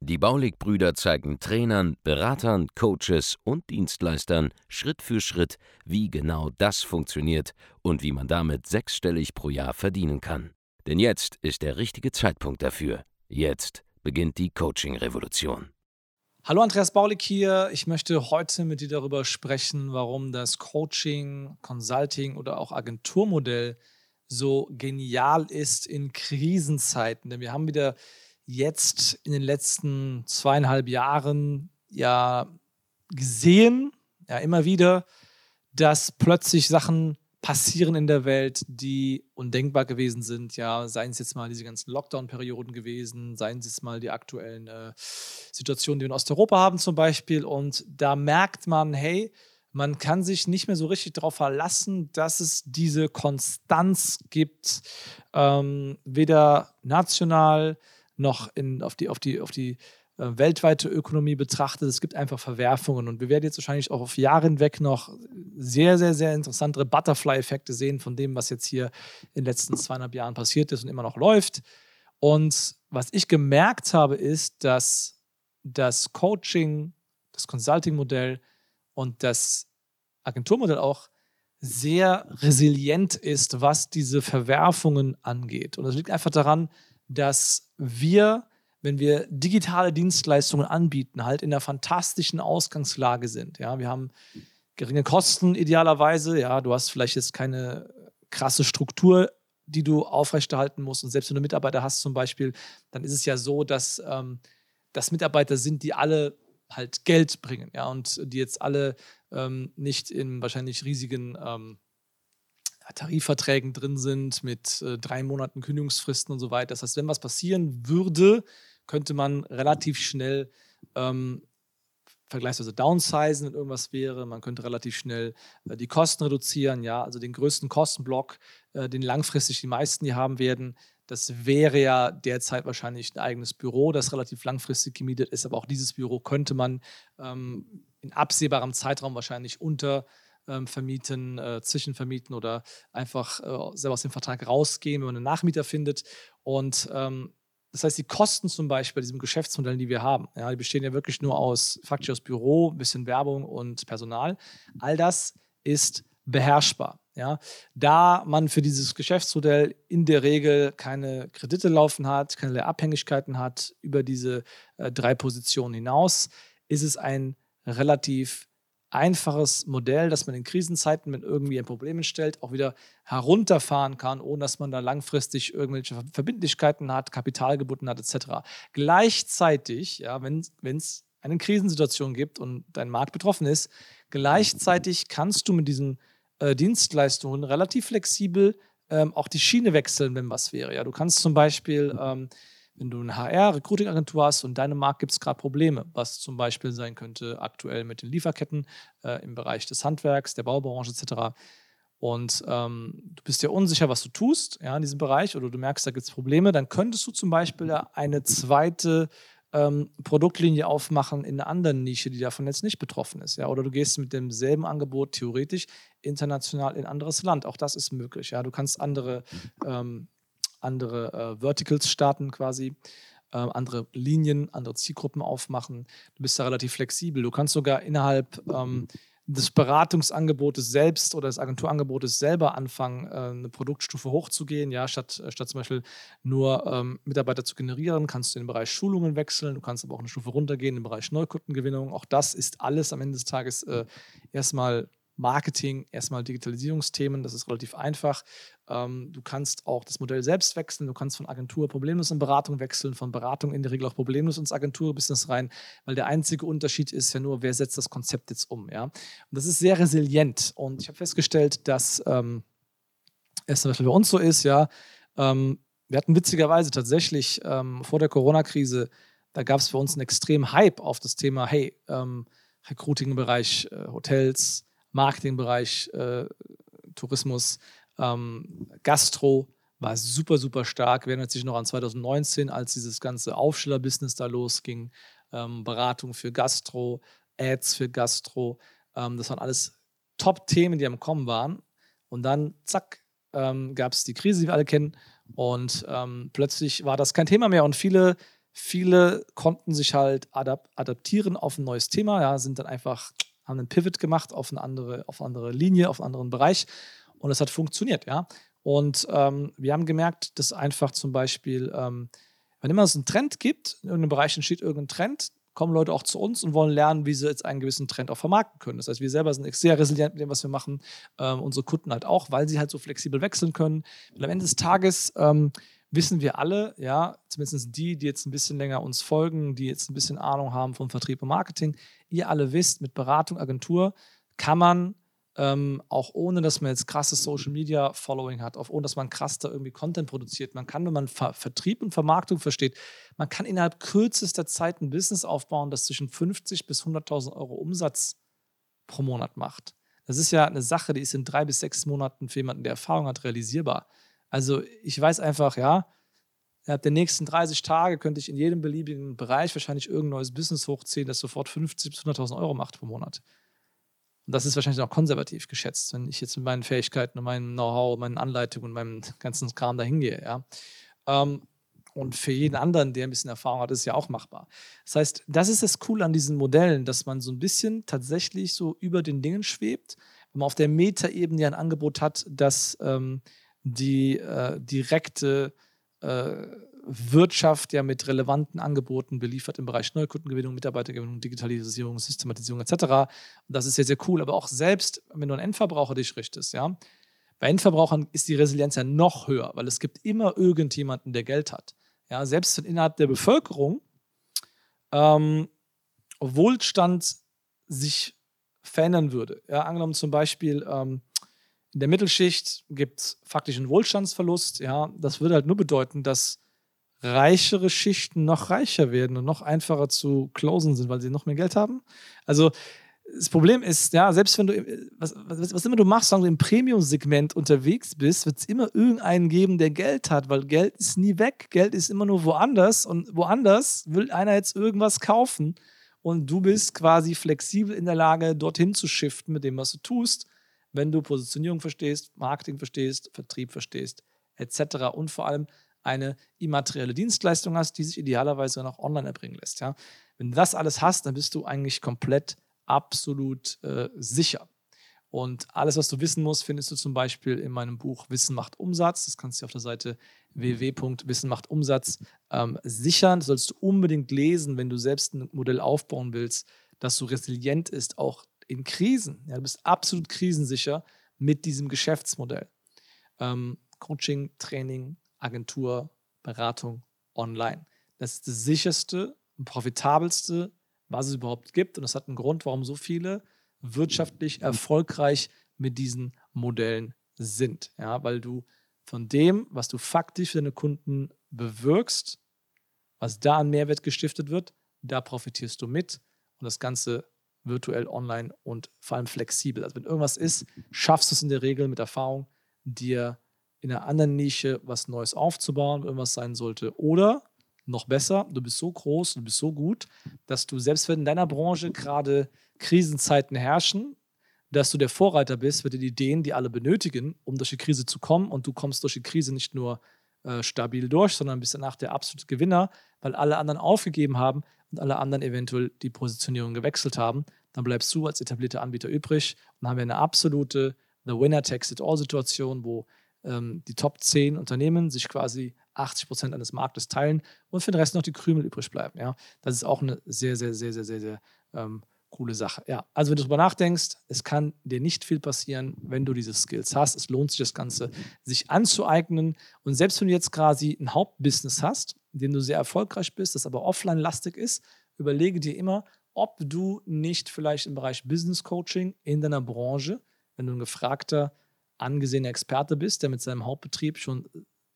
Die Baulig-Brüder zeigen Trainern, Beratern, Coaches und Dienstleistern Schritt für Schritt, wie genau das funktioniert und wie man damit sechsstellig pro Jahr verdienen kann. Denn jetzt ist der richtige Zeitpunkt dafür. Jetzt beginnt die Coaching-Revolution. Hallo Andreas Baulig hier. Ich möchte heute mit dir darüber sprechen, warum das Coaching, Consulting oder auch Agenturmodell so genial ist in Krisenzeiten. Denn wir haben wieder jetzt in den letzten zweieinhalb Jahren ja gesehen, ja immer wieder, dass plötzlich Sachen passieren in der Welt, die undenkbar gewesen sind. Ja, seien es jetzt mal diese ganzen Lockdown-Perioden gewesen, seien es jetzt mal die aktuellen äh, Situationen, die wir in Osteuropa haben zum Beispiel. Und da merkt man, hey, man kann sich nicht mehr so richtig darauf verlassen, dass es diese Konstanz gibt, ähm, weder national, noch in, auf die, auf die, auf die äh, weltweite Ökonomie betrachtet. Es gibt einfach Verwerfungen und wir werden jetzt wahrscheinlich auch auf Jahre hinweg noch sehr, sehr, sehr interessantere Butterfly-Effekte sehen von dem, was jetzt hier in den letzten zweieinhalb Jahren passiert ist und immer noch läuft. Und was ich gemerkt habe, ist, dass das Coaching, das Consulting-Modell und das Agenturmodell auch sehr resilient ist, was diese Verwerfungen angeht. Und das liegt einfach daran, dass wir, wenn wir digitale Dienstleistungen anbieten, halt in einer fantastischen Ausgangslage sind. Ja, wir haben geringe Kosten idealerweise. Ja, du hast vielleicht jetzt keine krasse Struktur, die du aufrechterhalten musst. Und selbst wenn du Mitarbeiter hast zum Beispiel, dann ist es ja so, dass ähm, das Mitarbeiter sind, die alle halt Geld bringen, ja, und die jetzt alle ähm, nicht in wahrscheinlich riesigen ähm, Tarifverträgen drin sind mit äh, drei Monaten Kündigungsfristen und so weiter. Das heißt, wenn was passieren würde, könnte man relativ schnell ähm, vergleichsweise downsizen, wenn irgendwas wäre. Man könnte relativ schnell äh, die Kosten reduzieren, ja, also den größten Kostenblock, äh, den langfristig die meisten hier haben werden. Das wäre ja derzeit wahrscheinlich ein eigenes Büro, das relativ langfristig gemietet ist, aber auch dieses Büro könnte man ähm, in absehbarem Zeitraum wahrscheinlich unter ähm, vermieten, äh, zwischenvermieten oder einfach äh, selber aus dem Vertrag rausgehen, wenn man einen Nachmieter findet. Und ähm, das heißt, die Kosten zum Beispiel bei diesem Geschäftsmodell, die wir haben, ja, die bestehen ja wirklich nur aus faktisch aus Büro, ein bisschen Werbung und Personal. All das ist beherrschbar. Ja, da man für dieses Geschäftsmodell in der Regel keine Kredite laufen hat, keine Abhängigkeiten hat über diese äh, drei Positionen hinaus, ist es ein relativ einfaches Modell, das man in Krisenzeiten, wenn irgendwie ein Problem entstellt, auch wieder herunterfahren kann, ohne dass man da langfristig irgendwelche Verbindlichkeiten hat, Kapital gebunden hat, etc. Gleichzeitig, ja, wenn es eine Krisensituation gibt und dein Markt betroffen ist, gleichzeitig kannst du mit diesen äh, Dienstleistungen relativ flexibel ähm, auch die Schiene wechseln, wenn was wäre. Ja, du kannst zum Beispiel ähm, wenn du eine HR-Recruiting-Agentur hast und in deinem Markt gibt es gerade Probleme, was zum Beispiel sein könnte aktuell mit den Lieferketten äh, im Bereich des Handwerks, der Baubranche etc. Und ähm, du bist ja unsicher, was du tust ja, in diesem Bereich oder du merkst, da gibt es Probleme, dann könntest du zum Beispiel eine zweite ähm, Produktlinie aufmachen in einer anderen Nische, die davon jetzt nicht betroffen ist. Ja? Oder du gehst mit demselben Angebot theoretisch international in ein anderes Land. Auch das ist möglich. Ja? Du kannst andere ähm, andere äh, Verticals starten quasi, äh, andere Linien, andere Zielgruppen aufmachen. Du bist da relativ flexibel. Du kannst sogar innerhalb ähm, des Beratungsangebotes selbst oder des Agenturangebotes selber anfangen, äh, eine Produktstufe hochzugehen. Ja, statt, äh, statt zum Beispiel nur ähm, Mitarbeiter zu generieren, kannst du in den Bereich Schulungen wechseln. Du kannst aber auch eine Stufe runtergehen im Bereich Neukundengewinnung. Auch das ist alles am Ende des Tages äh, erstmal Marketing, erstmal Digitalisierungsthemen, das ist relativ einfach. Ähm, du kannst auch das Modell selbst wechseln, du kannst von Agentur problemlos in Beratung wechseln, von Beratung in der Regel auch problemlos ins Agenturbusiness rein, weil der einzige Unterschied ist ja nur, wer setzt das Konzept jetzt um. Ja? Und das ist sehr resilient und ich habe festgestellt, dass ähm, es zum Beispiel bei uns so ist, ja, ähm, wir hatten witzigerweise tatsächlich ähm, vor der Corona-Krise, da gab es für uns einen extremen Hype auf das Thema, hey, ähm, Recruiting im Bereich äh, Hotels, Marketingbereich, äh, Tourismus, ähm, Gastro war super, super stark. Wir erinnern sich noch an 2019, als dieses ganze Aufsteller-Business da losging. Ähm, Beratung für Gastro, Ads für Gastro. Ähm, das waren alles Top-Themen, die am Kommen waren. Und dann, zack, ähm, gab es die Krise, die wir alle kennen. Und ähm, plötzlich war das kein Thema mehr. Und viele, viele konnten sich halt adap adaptieren auf ein neues Thema, ja, sind dann einfach, haben einen Pivot gemacht auf eine andere, auf eine andere Linie, auf einen anderen Bereich. Und es hat funktioniert, ja. Und ähm, wir haben gemerkt, dass einfach zum Beispiel, ähm, wenn immer es einen Trend gibt, in irgendeinem Bereich entsteht irgendein Trend, kommen Leute auch zu uns und wollen lernen, wie sie jetzt einen gewissen Trend auch vermarkten können. Das heißt, wir selber sind sehr resilient mit dem, was wir machen. Ähm, unsere Kunden halt auch, weil sie halt so flexibel wechseln können. Und am Ende des Tages ähm, wissen wir alle, ja, zumindest die, die jetzt ein bisschen länger uns folgen, die jetzt ein bisschen Ahnung haben vom Vertrieb und Marketing, ihr alle wisst, mit Beratung, Agentur kann man ähm, auch ohne, dass man jetzt krasses Social Media Following hat, auch ohne, dass man krass da irgendwie Content produziert. Man kann, wenn man Ver Vertrieb und Vermarktung versteht, man kann innerhalb kürzester Zeit ein Business aufbauen, das zwischen 50 bis 100.000 Euro Umsatz pro Monat macht. Das ist ja eine Sache, die ist in drei bis sechs Monaten für jemanden, der Erfahrung hat, realisierbar. Also ich weiß einfach, ja, innerhalb der nächsten 30 Tage könnte ich in jedem beliebigen Bereich wahrscheinlich irgendein neues Business hochziehen, das sofort 50 bis 100.000 Euro macht pro Monat. Und das ist wahrscheinlich auch konservativ geschätzt, wenn ich jetzt mit meinen Fähigkeiten und meinem Know-how, meinen Anleitungen und meinem ganzen Kram dahin gehe. Ja. Ähm, und für jeden anderen, der ein bisschen Erfahrung hat, ist es ja auch machbar. Das heißt, das ist das Coole an diesen Modellen, dass man so ein bisschen tatsächlich so über den Dingen schwebt, wenn man auf der Metaebene ein Angebot hat, das ähm, die äh, direkte äh, Wirtschaft ja mit relevanten Angeboten beliefert im Bereich Neukundengewinnung, Mitarbeitergewinnung, Digitalisierung, Systematisierung etc. Und das ist sehr, sehr cool. Aber auch selbst, wenn du an Endverbraucher dich richtest, ja, bei Endverbrauchern ist die Resilienz ja noch höher, weil es gibt immer irgendjemanden, der Geld hat. Ja, selbst wenn innerhalb der Bevölkerung ähm, Wohlstand sich verändern würde. Ja, angenommen zum Beispiel, ähm, in der Mittelschicht gibt es faktisch einen Wohlstandsverlust. Ja, das würde halt nur bedeuten, dass reichere Schichten noch reicher werden und noch einfacher zu closen sind, weil sie noch mehr Geld haben. Also das Problem ist, ja, selbst wenn du, was, was, was immer du machst, sagen du im Premium-Segment unterwegs bist, wird es immer irgendeinen geben, der Geld hat, weil Geld ist nie weg. Geld ist immer nur woanders und woanders will einer jetzt irgendwas kaufen und du bist quasi flexibel in der Lage, dorthin zu shiften mit dem, was du tust, wenn du Positionierung verstehst, Marketing verstehst, Vertrieb verstehst, etc. Und vor allem eine immaterielle Dienstleistung hast, die sich idealerweise noch online erbringen lässt. Ja? Wenn du das alles hast, dann bist du eigentlich komplett absolut äh, sicher. Und alles, was du wissen musst, findest du zum Beispiel in meinem Buch Wissen macht Umsatz. Das kannst du auf der Seite www.wissenmachtumsatz ähm, sichern. Das sollst du unbedingt lesen, wenn du selbst ein Modell aufbauen willst, das so resilient ist, auch in Krisen. Ja, du bist absolut krisensicher mit diesem Geschäftsmodell. Ähm, Coaching, Training, Agentur, Beratung online. Das ist das sicherste und profitabelste, was es überhaupt gibt. Und das hat einen Grund, warum so viele wirtschaftlich erfolgreich mit diesen Modellen sind. Ja, weil du von dem, was du faktisch für deine Kunden bewirkst, was da an Mehrwert gestiftet wird, da profitierst du mit. Und das Ganze virtuell, online und vor allem flexibel. Also wenn irgendwas ist, schaffst du es in der Regel mit Erfahrung, dir in einer anderen Nische was Neues aufzubauen, irgendwas sein sollte. Oder noch besser, du bist so groß, du bist so gut, dass du, selbst wenn in deiner Branche gerade Krisenzeiten herrschen, dass du der Vorreiter bist für die Ideen, die alle benötigen, um durch die Krise zu kommen. Und du kommst durch die Krise nicht nur äh, stabil durch, sondern bist danach der absolute Gewinner, weil alle anderen aufgegeben haben und alle anderen eventuell die Positionierung gewechselt haben. Dann bleibst du als etablierter Anbieter übrig und dann haben wir eine absolute The Winner Takes It All Situation, wo ähm, die Top 10 Unternehmen sich quasi 80 Prozent eines Marktes teilen und für den Rest noch die Krümel übrig bleiben. Ja? Das ist auch eine sehr, sehr, sehr, sehr, sehr, sehr ähm, coole Sache. Ja, also wenn du darüber nachdenkst, es kann dir nicht viel passieren, wenn du diese Skills hast. Es lohnt sich das Ganze, sich anzueignen. Und selbst wenn du jetzt quasi ein Hauptbusiness hast, in dem du sehr erfolgreich bist, das aber offline-lastig ist, überlege dir immer, ob du nicht vielleicht im Bereich Business Coaching in deiner Branche, wenn du ein gefragter angesehener Experte bist, der mit seinem Hauptbetrieb schon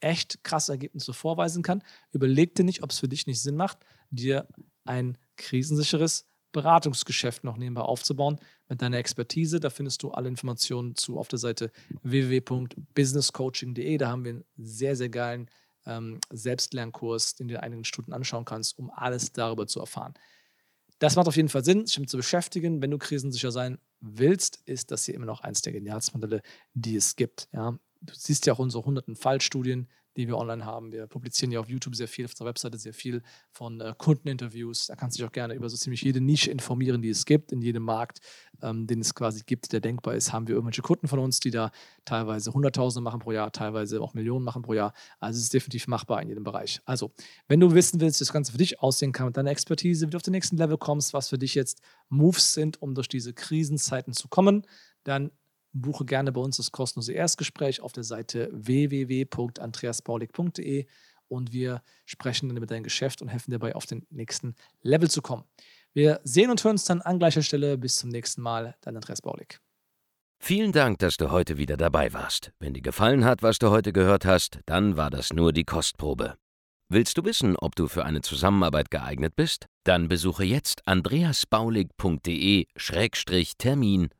echt krasse Ergebnisse vorweisen kann, überleg dir nicht, ob es für dich nicht Sinn macht, dir ein krisensicheres Beratungsgeschäft noch nebenbei aufzubauen mit deiner Expertise. Da findest du alle Informationen zu auf der Seite www.businesscoaching.de. Da haben wir einen sehr, sehr geilen ähm, Selbstlernkurs, den du in einigen Stunden anschauen kannst, um alles darüber zu erfahren. Das macht auf jeden Fall Sinn, sich damit zu beschäftigen. Wenn du krisensicher sein willst, ist das hier immer noch eins der genialsten Modelle, die es gibt. Ja. Du siehst ja auch unsere hunderten Fallstudien, die wir online haben. Wir publizieren ja auf YouTube sehr viel, auf unserer Webseite sehr viel von äh, Kundeninterviews. Da kannst du dich auch gerne über so ziemlich jede Nische informieren, die es gibt. In jedem Markt, ähm, den es quasi gibt, der denkbar ist, haben wir irgendwelche Kunden von uns, die da teilweise Hunderttausende machen pro Jahr, teilweise auch Millionen machen pro Jahr. Also es ist definitiv machbar in jedem Bereich. Also, wenn du wissen willst, wie das Ganze für dich aussehen kann mit deiner Expertise, wie du auf den nächsten Level kommst, was für dich jetzt Moves sind, um durch diese Krisenzeiten zu kommen, dann buche gerne bei uns das kostenlose Erstgespräch auf der Seite www.andreasbaulig.de und wir sprechen dann über dein Geschäft und helfen dir dabei, auf den nächsten Level zu kommen. Wir sehen und hören uns dann an gleicher Stelle. Bis zum nächsten Mal, dein Andreas Baulig. Vielen Dank, dass du heute wieder dabei warst. Wenn dir gefallen hat, was du heute gehört hast, dann war das nur die Kostprobe. Willst du wissen, ob du für eine Zusammenarbeit geeignet bist? Dann besuche jetzt andreasbaulig.de-termin